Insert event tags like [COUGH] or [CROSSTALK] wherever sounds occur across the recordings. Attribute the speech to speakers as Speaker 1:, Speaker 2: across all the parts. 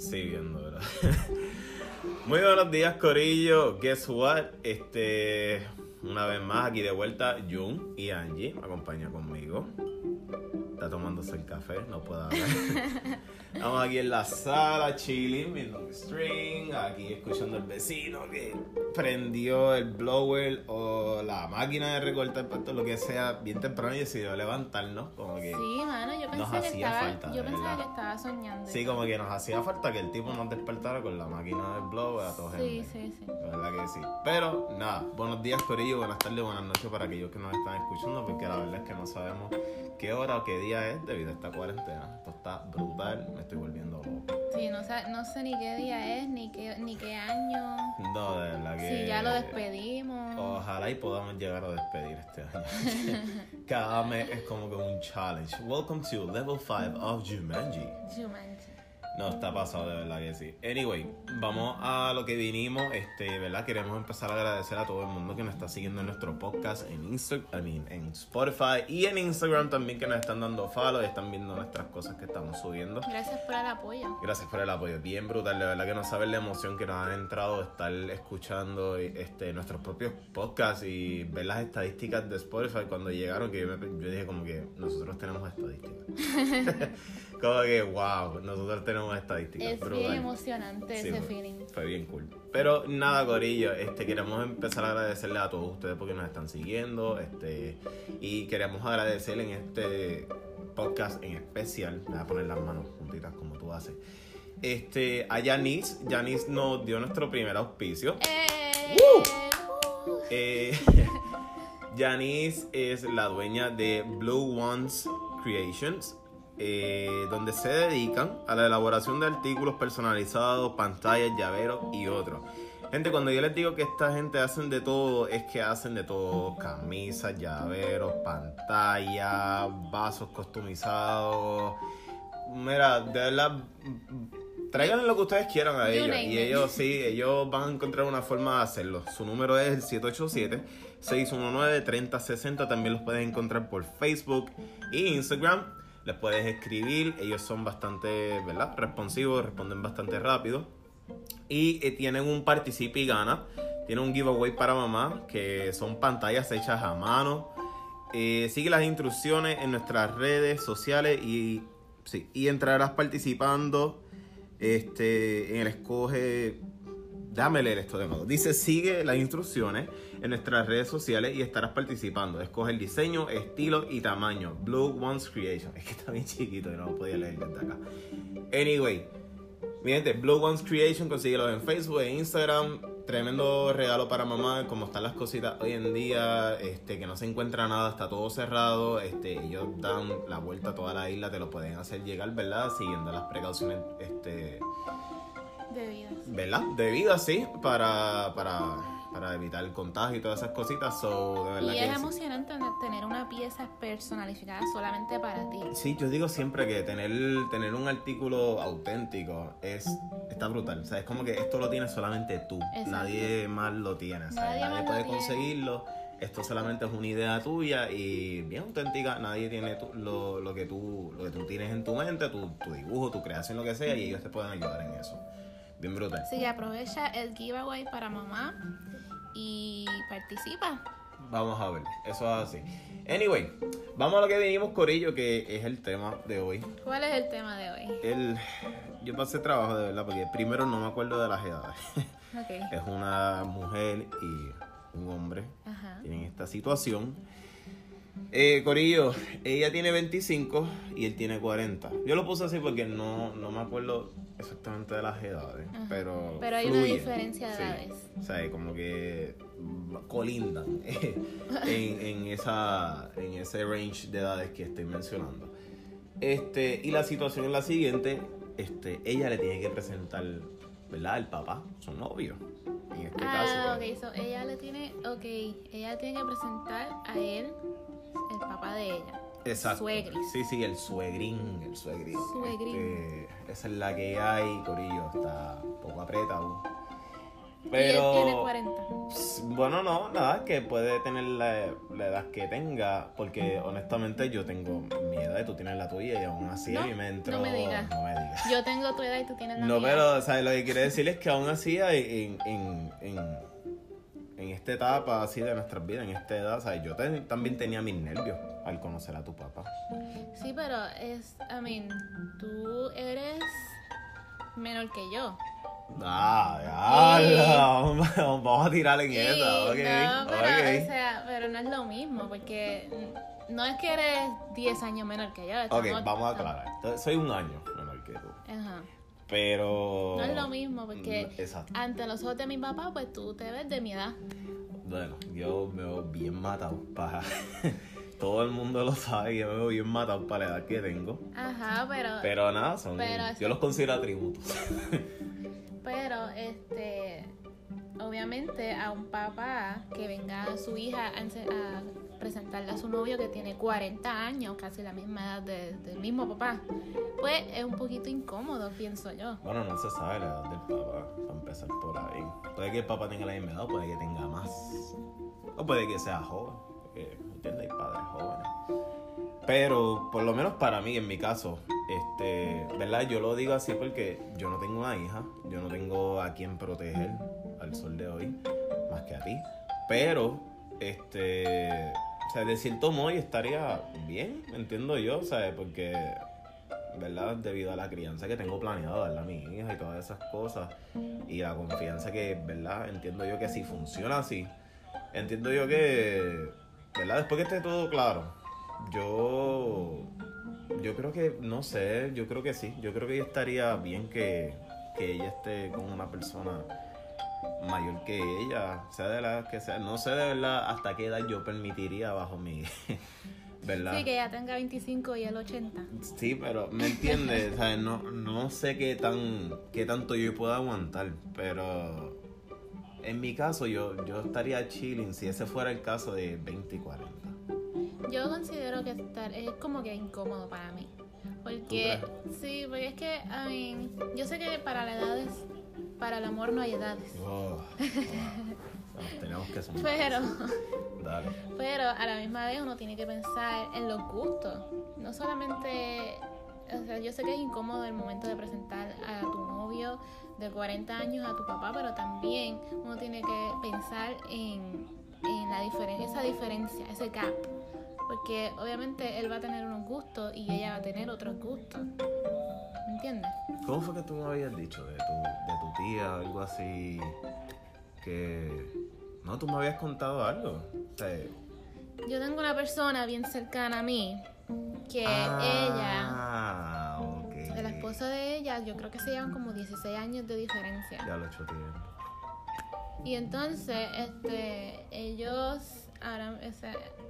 Speaker 1: Sí, viendo, ¿verdad? [LAUGHS] Muy buenos días, Corillo. Guess what? Este, una vez más aquí de vuelta, Jun y Angie me acompañan conmigo. Está tomándose el café, no puedo hablar. [LAUGHS] Estamos aquí en la sala, chilling, viendo un string, aquí escuchando al vecino que prendió el blower o la máquina de recortar pasto, lo que sea, bien temprano y decidió levantarnos, como que...
Speaker 2: Sí, mano, yo pensé que estaba,
Speaker 1: falta,
Speaker 2: yo pensaba que estaba soñando.
Speaker 1: Sí, como que nos hacía falta que el tipo nos despertara con la máquina del blower a todos
Speaker 2: sí, sí, sí.
Speaker 1: La verdad que sí. Pero nada, buenos días Corillo, buenas tardes, buenas noches para aquellos que nos están escuchando, porque la verdad es que no sabemos qué hora o qué día es debido a esta cuarentena. Esto está brutal, me estoy volviendo.
Speaker 2: Sí, no sé, no sé ni qué día es, ni qué, ni qué año.
Speaker 1: No, de verdad que...
Speaker 2: Si ya lo despedimos.
Speaker 1: Ojalá y podamos llegar a despedir este año. [LAUGHS] Cada mes es como que un challenge. Welcome to level 5 of Jumanji.
Speaker 2: Jumanji.
Speaker 1: No, está pasado, de verdad que sí. Anyway, vamos a lo que vinimos. Este, ¿verdad? Queremos empezar a agradecer a todo el mundo que nos está siguiendo en nuestro podcast en Instagram, I mean, en Spotify y en Instagram también que nos están dando follow y están viendo nuestras cosas que estamos subiendo.
Speaker 2: Gracias por el apoyo.
Speaker 1: Gracias por el apoyo, bien brutal, de verdad que no saben la emoción que nos han entrado estar escuchando este, nuestros propios podcasts y ver las estadísticas de Spotify cuando llegaron, que yo, me- yo dije como que nosotros tenemos estadísticas. [LAUGHS] [LAUGHS] como que, wow, nosotros tenemos estadísticas.
Speaker 2: Es
Speaker 1: brutal.
Speaker 2: bien emocionante
Speaker 1: Sí,
Speaker 2: ese
Speaker 1: fue-
Speaker 2: feeling.
Speaker 1: Fue bien cool. Pero nada, Corillo, este, queremos empezar a agradecerle a todos ustedes porque nos están siguiendo. Este, y queremos agradecerle en este podcast en especial. Me voy a poner las manos juntitas como tú haces. Este, a Yanis. Yanis nos dio nuestro primer auspicio.
Speaker 2: ¡Eh!
Speaker 1: ¡Woo! Eh, [LAUGHS] Janice es la dueña de Blue Ones Creations, eh, donde se dedican a la elaboración de artículos personalizados, pantallas, llaveros y otros. Gente, cuando yo les digo que esta gente hacen de todo, es que hacen de todo: camisas, llaveros, pantallas, vasos customizados. Mira, de verdad, traigan lo que ustedes quieran a ellos. Y ellos, sí, ellos van a encontrar una forma de hacerlo. Su número es el 787-619-3060. También los puedes encontrar por Facebook e Instagram. Les puedes escribir. Ellos son bastante, ¿verdad? Responsivos, responden bastante rápido. Y eh, tienen un participe y gana. Tienen un giveaway para mamá, que son pantallas hechas a mano. Eh, sigue las instrucciones en nuestras redes sociales y, sí, y entrarás participando este, en el escoge. Déjame leer esto de nuevo. Dice, sigue las instrucciones en nuestras redes sociales y estarás participando. Escoge el diseño, estilo y tamaño. Blue Ones Creation. Es que está bien chiquito y no lo podía leer desde acá. Anyway, mi gente, Blue Ones Creation, consíguelo en Facebook e Instagram. Tremendo regalo para mamá, como están las cositas hoy en día, este, que no se encuentra nada, está todo cerrado. Este, ellos dan la vuelta a toda la isla, te lo pueden hacer llegar, ¿verdad? Siguiendo las precauciones, este,
Speaker 2: De vida.
Speaker 1: ¿verdad? Debidas, sí, para, para, para evitar el contagio y todas esas cositas. So, de verdad
Speaker 2: Y
Speaker 1: que
Speaker 2: es
Speaker 1: sí.
Speaker 2: emocionante tener una pieza personalizada solamente para ti.
Speaker 1: Sí, yo digo siempre que tener, tener un artículo auténtico es está brutal. O sea, es como que esto lo tienes solamente tú.
Speaker 2: Exacto.
Speaker 1: Nadie más lo tiene. o sea,
Speaker 2: Nadie
Speaker 1: puede
Speaker 2: tiene.
Speaker 1: conseguirlo. Esto solamente es una idea tuya y bien auténtica. Nadie tiene tu- lo, lo que tú, lo que tú tienes en tu mente, tu, tu dibujo, tu creación, lo que sea, y ellos te pueden ayudar en eso. Bien brutal.
Speaker 2: Así que aprovecha el giveaway para mamá y participa.
Speaker 1: Vamos a ver, eso es así. Anyway, vamos a lo que vinimos, Corillo, que es el tema de hoy.
Speaker 2: ¿Cuál es el tema de hoy?
Speaker 1: El, yo pasé trabajo de verdad, porque primero no me acuerdo de las edades.
Speaker 2: Ok. [LAUGHS]
Speaker 1: es una mujer y un hombre
Speaker 2: Ajá.
Speaker 1: tienen esta situación. Eh, Corillo, ella tiene 25 y él tiene 40. Yo lo puse así porque no, no me acuerdo exactamente de las edades,
Speaker 2: Ajá.
Speaker 1: pero.
Speaker 2: Pero hay una
Speaker 1: fluyen.
Speaker 2: diferencia de
Speaker 1: Sí.
Speaker 2: edades.
Speaker 1: O sea, como que colindan [LAUGHS] en, en, esa, en ese range de edades que estoy mencionando. Este, y la situación es la siguiente: este, ella le tiene que presentar, ¿verdad? El papá, su novio. En este
Speaker 2: Ah,
Speaker 1: caso.
Speaker 2: ok, so ella le tiene, ok, ella tiene que presentar a él, papá de ella.
Speaker 1: Exacto.
Speaker 2: Suegris.
Speaker 1: Sí, sí, el suegrín, el suegrín.
Speaker 2: Suegrín.
Speaker 1: Este, esa es la que hay, Corillo, está un poco apretado. Pero,
Speaker 2: Y él tiene 40.
Speaker 1: Bueno, no, nada, que puede tener la, la edad que tenga, porque honestamente yo tengo mi edad y tú tienes la tuya y aún así
Speaker 2: No,
Speaker 1: a mí me entró...
Speaker 2: no me digas.
Speaker 1: No me digas.
Speaker 2: Yo tengo tu edad y tú tienes la
Speaker 1: No,
Speaker 2: mía.
Speaker 1: pero, ¿sabes? Lo que quiere decir es que aún así en, en, en, en esta etapa así de nuestras vidas, en esta edad, ¿sabes? Yo te- también tenía mis nervios al conocer a tu papá.
Speaker 2: Sí, pero es, I mean, tú eres menor que yo.
Speaker 1: Ah, ya, vamos, vamos a tirar en
Speaker 2: Sí,
Speaker 1: esa, ok,
Speaker 2: no, pero,
Speaker 1: ok.
Speaker 2: o sea, pero no es lo mismo, porque no es que eres 10 años menor que yo.
Speaker 1: Ok, vamos a aclarar. Soy un año menor que tú.
Speaker 2: Ajá.
Speaker 1: Pero.
Speaker 2: No es lo mismo, porque
Speaker 1: Exacto.
Speaker 2: ante los ojos de mi papá, pues tú te ves de mi edad.
Speaker 1: Bueno, yo me veo bien matado para. [LAUGHS] Todo el mundo lo sabe, yo me veo bien matado para la edad que tengo.
Speaker 2: Ajá, pero,
Speaker 1: Pero nada, son.
Speaker 2: Pero
Speaker 1: yo los considero atributos. [LAUGHS]
Speaker 2: pero, este, obviamente a un papá que venga a su hija a, presentarle a su novio que tiene 40 años, casi la misma edad de- del mismo papá, pues es un poquito incómodo, pienso yo.
Speaker 1: Bueno, no se sabe la edad del papá, para empezar por ahí. Puede que el papá tenga la misma edad, puede que tenga más. O puede que sea joven, porque, ¿entiendes? Hay padres jóvenes. Pero, por lo menos para mí, en mi caso, este, ¿verdad? Yo lo digo así porque yo no tengo una hija, yo no tengo a quien proteger al sol de hoy, más que a ti. Pero, este, o sea, de cierto modo estaría bien, entiendo yo, ¿sabes? Porque ¿verdad? Debido a la crianza que tengo planeado darle a mi hija y todas esas cosas. Y la confianza que, ¿verdad? Entiendo yo que si funciona así, entiendo yo que, ¿verdad? Después que esté todo claro, yo, yo creo que, no sé, yo creo que sí. Yo creo que estaría bien que, que ella esté con una persona mayor que ella, sea de la que sea. No sé de verdad hasta qué edad yo permitiría bajo mi... [LAUGHS] ¿Verdad?
Speaker 2: Sí, que ya tenga 25 y el 80.
Speaker 1: Sí, pero me entiendes, ¿sabes? No, no sé qué tan qué tanto yo puedo aguantar, pero en mi caso yo, yo estaría chilling si ese fuera el caso de 20 y 40.
Speaker 2: Yo considero que estar es como que incómodo para mí. Porque, sí, porque es que, I mean, yo sé que para la edad es, para el amor no hay edades.
Speaker 1: Oh, oh. Tenemos que sumar.
Speaker 2: Pero,
Speaker 1: Dale.
Speaker 2: pero a la misma vez uno tiene que pensar en los gustos. No solamente, o sea, yo sé que es incómodo el momento de presentar a tu novio de 40 años a tu papá, pero también uno tiene que pensar en, en la diferen- esa diferencia, ese gap. Porque obviamente él va a tener unos gustos y ella va a tener otros gustos. ¿Me entiendes?
Speaker 1: ¿Cómo fue que tú me habías dicho de tu, de tu tía, algo así? Que... No, tú me habías contado algo. O sea,
Speaker 2: Yo tengo una persona bien cercana a mí que
Speaker 1: ah, ok.
Speaker 2: ella, el esposo de ella, yo creo que se llevan como 16 años de diferencia.
Speaker 1: Ya lo he hecho tiempo.
Speaker 2: Y entonces, este, ellos, ahora,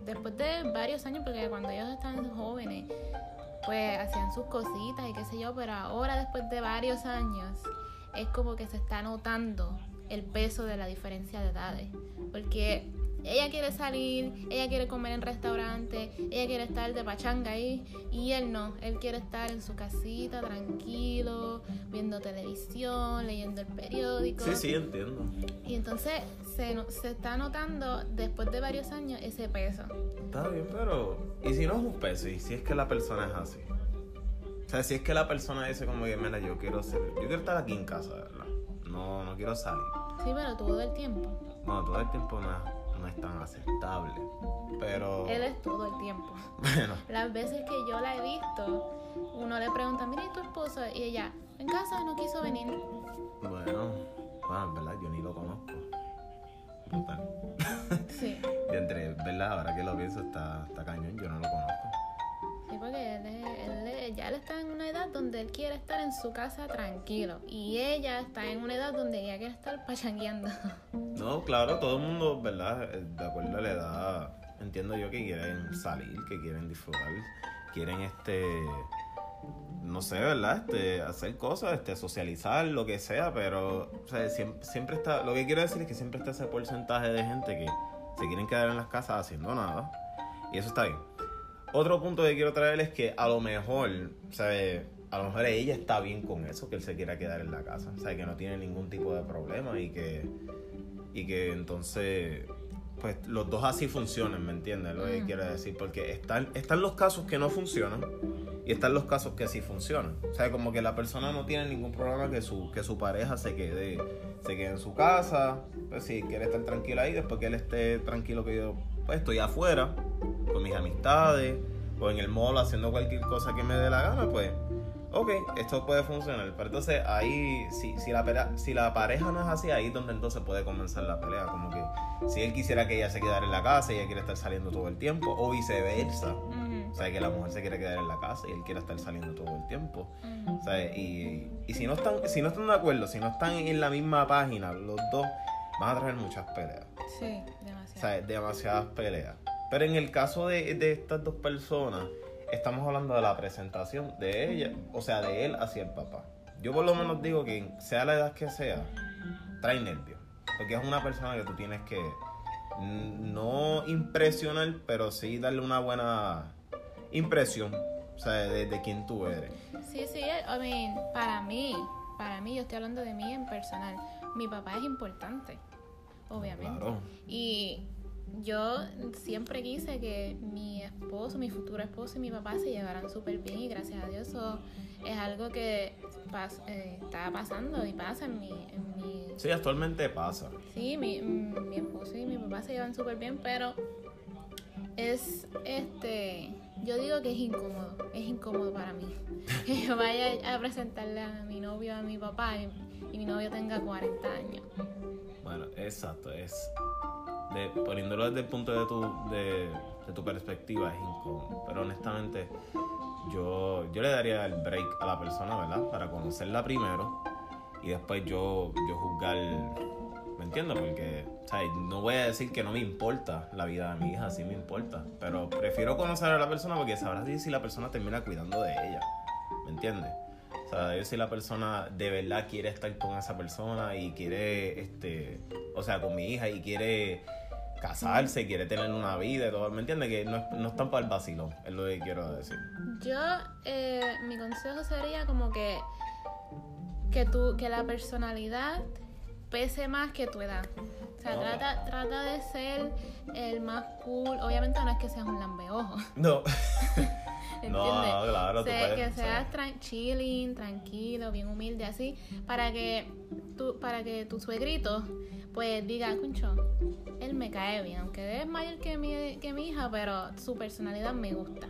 Speaker 2: después de varios años, porque cuando ellos estaban jóvenes, pues hacían sus cositas y qué sé yo, pero ahora después de varios años, es como que se está notando el peso de la diferencia de edades. Porque ella quiere salir, ella quiere comer en restaurantes, ella quiere estar de pachanga ahí, y él no, él quiere estar en su casita, tranquilo, viendo televisión, leyendo el periódico.
Speaker 1: Sí, sí, entiendo.
Speaker 2: Y entonces se, no- se está notando después de varios años ese peso.
Speaker 1: Está bien, pero. ¿Y si no es un peso? ¿Y si es que la persona es así? O sea, si es que la persona dice como que, mira, yo quiero ser. Yo quiero estar aquí en casa, ¿verdad? No, no quiero salir.
Speaker 2: Sí, pero todo el tiempo.
Speaker 1: Bueno, todo el tiempo no es, no es tan aceptable. Pero.
Speaker 2: Él es todo el tiempo. [LAUGHS]
Speaker 1: Bueno,
Speaker 2: Las veces que yo la he visto, uno le pregunta, mira, ¿y tu esposo? Y ella, en casa no quiso venir.
Speaker 1: bueno. Bueno, en verdad, yo ni lo conozco. Brutal.
Speaker 2: Sí,
Speaker 1: Y [LAUGHS] entre, ¿verdad? Ahora que lo pienso, está, está cañón, yo no lo conozco.
Speaker 2: Porque él, él es- ya él está en una edad donde él quiere estar en su casa tranquilo. Y ella está en una edad donde ella quiere estar pachangueando. [LAUGHS]
Speaker 1: No, claro, todo el mundo, ¿verdad? Eh, De acuerdo a la edad, entiendo yo que quieren salir, que quieren disfrutar, quieren este, no sé, ¿verdad? Este, hacer cosas, este, socializar, lo que sea, pero, o sea, siempre está, lo que quiero decir es que siempre está ese porcentaje de gente que se quieren quedar en las casas haciendo nada, y eso está bien. Otro punto que quiero traer es que a lo mejor, ¿sabes? a lo mejor ella está bien con eso, que él se quiera quedar en la casa. O sea, que no tiene ningún tipo de problema y que, y que entonces, pues los dos así funcionan, ¿me entiendes? Lo que
Speaker 2: Mm.
Speaker 1: quiero decir, porque están, están los casos que no funcionan y están los casos que sí funcionan. O sea, como que la persona no tiene ningún problema que su, que su pareja se quede, se quede en su casa, pues si quiere estar tranquila ahí, después que él esté tranquilo que yo, pues estoy afuera, con mis amistades, o en el mall haciendo cualquier cosa que me dé la gana, pues, ok, esto puede funcionar. Pero entonces ahí, si, si, la, si la pareja no es así, ahí es donde entonces puede comenzar la pelea. Como que si él quisiera que ella se quedara en la casa y ella quiere estar saliendo todo el tiempo, o viceversa.
Speaker 2: Ujú,
Speaker 1: O sea, que la mujer se quiere quedar en la casa y él quiere estar saliendo todo el tiempo.
Speaker 2: ujú.
Speaker 1: O sea, y, y si no están, si no están de acuerdo, si no están en la misma página, los dos van a traer muchas peleas.
Speaker 2: Sí,
Speaker 1: O sea, demasiadas peleas. Pero en el caso de, de estas dos personas, estamos hablando de la presentación de ella, o sea, de él hacia el papá. Yo por lo menos digo que sea la edad que sea, trae nervios. Porque es una persona que tú tienes que no impresionar, pero sí darle una buena impresión, o sea, de, de quién tú eres.
Speaker 2: Sí, sí, I mean, para mí, para mí, yo estoy hablando de mí en personal. Mi papá es importante, obviamente.
Speaker 1: Claro.
Speaker 2: Y yo siempre quise que mi esposo, mi futuro esposo y mi papá se llevaran súper bien y gracias a Dios eso es algo que pas- eh, está pasando y pasa en mi... En mi
Speaker 1: Sí, actualmente pasa.
Speaker 2: Sí, mi, mi esposo y mi papá se llevan súper bien, pero es este. Yo digo que es incómodo, es incómodo para mí. [LAUGHS] Que yo vaya a presentarle a mi novio a mi papá y, y mi novio tenga 40 años.
Speaker 1: Bueno, exacto, es poniéndolo desde el punto de tu, de, tu perspectiva es incómodo, pero honestamente yo, yo le daría el break a la persona, ¿verdad? Para conocerla primero y después yo, yo juzgar, ¿me entiendes? Porque, sea, no voy a decir que no me importa la vida de mi hija, sí me importa, pero prefiero conocer a la persona porque sabrás si la persona termina cuidando de ella, ¿me entiendes? O sea, yo si la persona de verdad quiere estar con esa persona y quiere, este, o sea, con mi hija y quiere casarse, quiere tener una vida y todo, ¿me entiendes? Que no, no están para el vacilón, es lo que quiero decir.
Speaker 2: Yo, eh, mi consejo sería como que, que, tú, que la personalidad pese más que tu edad. O sea, trata, trata de ser el más cool. Obviamente no es que seas un lambeojo.
Speaker 1: No, [LAUGHS]
Speaker 2: ¿Entiendes?
Speaker 1: no, claro, tú puedes,
Speaker 2: que seas tran- chilling, tranquilo, bien humilde, así, para que tu, para que tu suegrito pues diga, concho, él me cae bien, aunque es mayor que mi, que mi hija, pero su personalidad me gusta.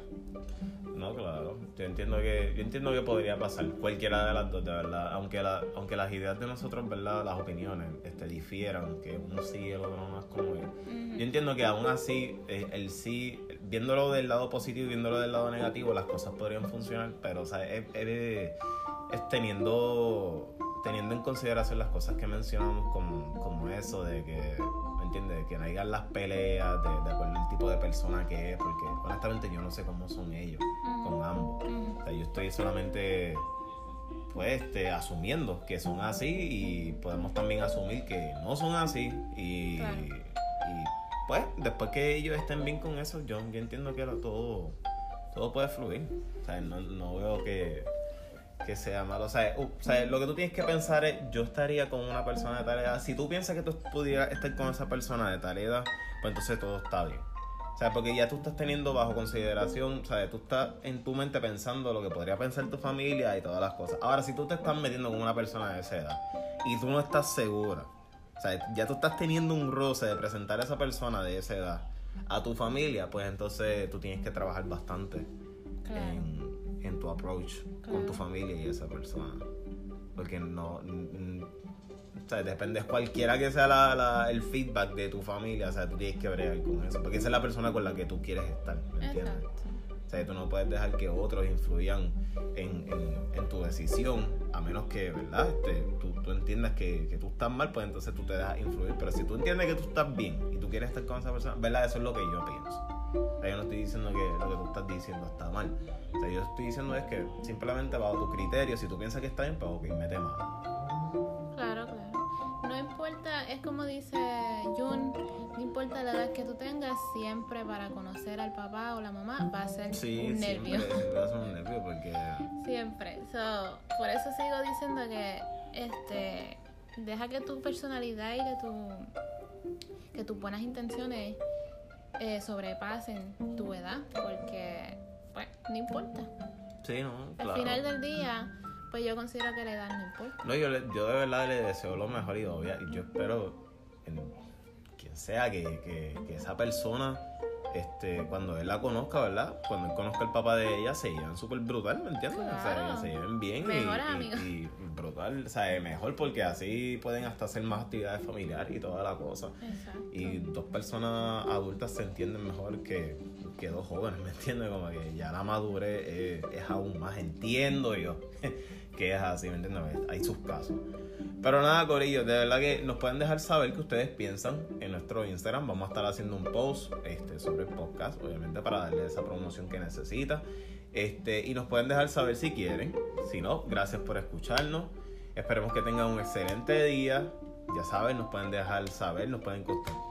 Speaker 1: No, claro. Yo entiendo que yo entiendo que podría pasar cualquiera de las dos, de verdad. Aunque la, aunque las ideas de nosotros, verdad, las opiniones, este, difieran, que uno sí y el otro no es como él. Yo entiendo que aún así, eh, el sí, viéndolo del lado positivo y viéndolo del lado negativo, las cosas podrían funcionar, pero o sea, es, es- es teniendo, teniendo en consideración las cosas que mencionamos como, como eso de que, ¿me entiendes? Que no hayan las peleas, de, de acuerdo al tipo de persona que es, porque honestamente yo no sé cómo son ellos con ambos. O sea, yo estoy solamente pues este, asumiendo que son así y podemos también asumir que no son así y,
Speaker 2: Claro.
Speaker 1: Pues después que ellos estén bien con eso yo, entiendo que lo- todo todo puede fluir. O sea no, no veo que, que sea malo. O sea, o sea, lo que tú tienes que pensar es yo estaría con una persona de tal edad. Si tú piensas que tú pudieras estar con esa persona de tal edad pues entonces todo está bien. O sea, porque ya tú estás teniendo bajo consideración, o sea, tú estás en tu mente pensando lo que podría pensar tu familia y todas las cosas. Ahora, si tú te estás metiendo con una persona de esa edad y tú no estás segura, o sea, ya tú estás teniendo un roce de presentar a esa persona de esa edad a tu familia, pues entonces tú tienes que trabajar bastante
Speaker 2: Claro.
Speaker 1: en, en tu approach con tu familia y esa persona. Porque no. o sea, depende cualquiera que sea la- la- el feedback de tu familia, o sea, tú tienes que bregar con eso. Porque esa es la persona con la que tú quieres estar, ¿me entiendes?
Speaker 2: Exacto.
Speaker 1: O sea, tú no puedes dejar que otros influyan en, en- tu decisión, a menos que, ¿verdad? Este, tú, tú entiendas que, que tú estás mal, pues entonces tú te dejas influir. Pero si tú entiendes que tú estás bien y tú quieres estar con esa persona, ¿verdad? Eso es lo que yo pienso. O sea, yo no estoy diciendo que lo que tú estás diciendo está mal. O sea, yo estoy diciendo es que simplemente bajo tu criterio, si tú piensas que está bien, pues ok, mete mano.
Speaker 2: Claro, claro. No importa, es como dice Jun, la edad que tú tengas, siempre para conocer al papá o la mamá va a ser
Speaker 1: Sí,
Speaker 2: un nervio.
Speaker 1: va a ser un nervio porque... [LAUGHS]
Speaker 2: Siempre. So, por eso sigo diciendo que este deja que tu personalidad y que tu que tus buenas intenciones eh, sobrepasen tu edad, porque pues no importa.
Speaker 1: Sí, no, claro.
Speaker 2: Al final del día, pues yo considero que la edad no importa.
Speaker 1: No, yo, le- yo de verdad le deseo lo mejor y obvia, y yo espero en sea que, que, que esa persona, este, cuando él la conozca, ¿verdad? Cuando él conozca el papá de ella, se llevan súper brutal, ¿me entiendes? O sea, se lleven bien y brutal, o sea, mejor porque así pueden hasta hacer más actividades familiares y toda la cosa.
Speaker 2: Exacto.
Speaker 1: Y dos personas adultas se entienden mejor que, que dos jóvenes, [LAUGHS] ¿me entiendes? Como que ya la madurez es, es aún más, entiendo yo [LAUGHS] que es así, ¿me entiendes? Hay sus casos. Pero nada, Corillo, de verdad que nos pueden dejar saber qué ustedes piensan en nuestro Instagram. Vamos a estar haciendo un post este, sobre el podcast, obviamente, para darle esa promoción que necesita. Este, y nos pueden dejar saber si quieren. Si no, gracias por escucharnos. Esperemos que tengan un excelente día. Ya saben, nos pueden dejar saber, nos pueden,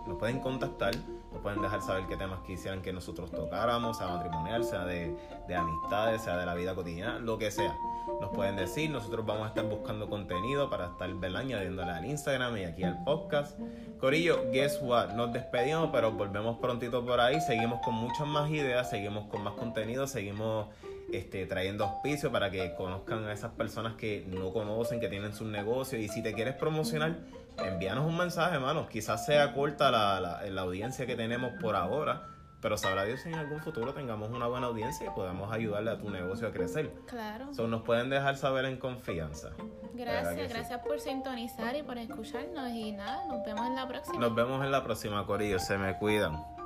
Speaker 1: nos pueden contactar, nos pueden dejar saber qué temas quisieran que nosotros tocáramos, sea matrimonial, sea de, de amistades, sea de la vida cotidiana, lo que sea. Nos pueden decir, nosotros vamos a estar buscando contenido para estar ¿verdad? añadiéndole al Instagram y aquí al podcast. Corillo, guess what? Nos despedimos, pero volvemos prontito por ahí. Seguimos con muchas más ideas, seguimos con más contenido, seguimos este, trayendo auspicio para que conozcan a esas personas que no conocen, que tienen sus negocios. Y si te quieres promocionar, envíanos un mensaje, hermano. Quizás sea corta la, la, la audiencia que tenemos por ahora, pero sabrá Dios si en algún futuro tengamos una buena audiencia y podamos ayudarle a tu negocio a crecer.
Speaker 2: Claro.
Speaker 1: So, nos pueden dejar saber en confianza. ¿Verdad que
Speaker 2: Gracias,
Speaker 1: sí?
Speaker 2: gracias por sintonizar y por escucharnos. Y nada, nos vemos en la próxima.
Speaker 1: Nos vemos en la próxima, Corillo. Se me cuidan.